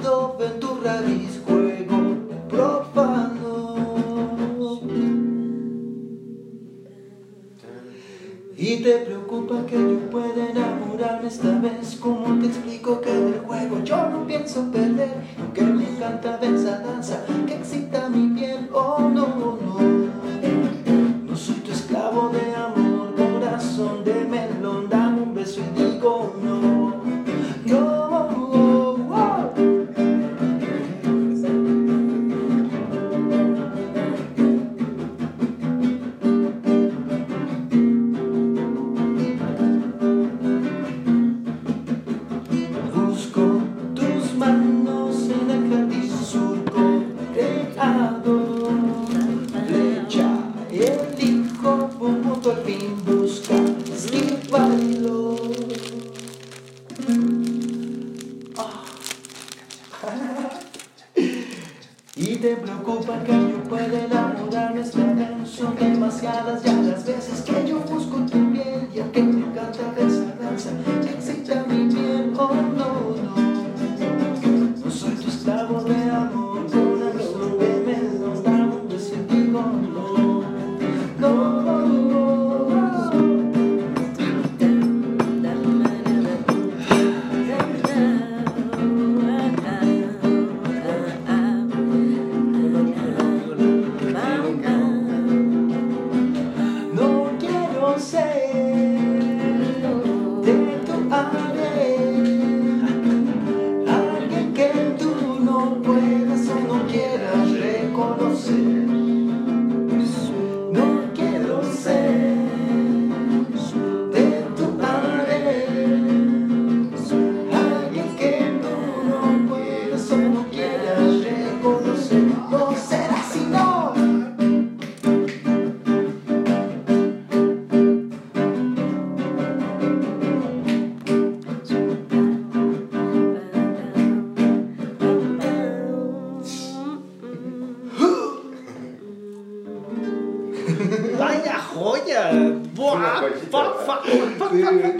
perdido en tu raíz juego profano. Y te preocupa que yo pueda enamorarme esta vez. ¿Cómo te explico que del juego yo no pienso perder? Que me encanta esa danza Y te preocupa que yo pueda enamorarme esta vez Son demasiadas ya las veces que yo sit hogy? Eh, Boa, fa, fa, fa, fa, fa, fa.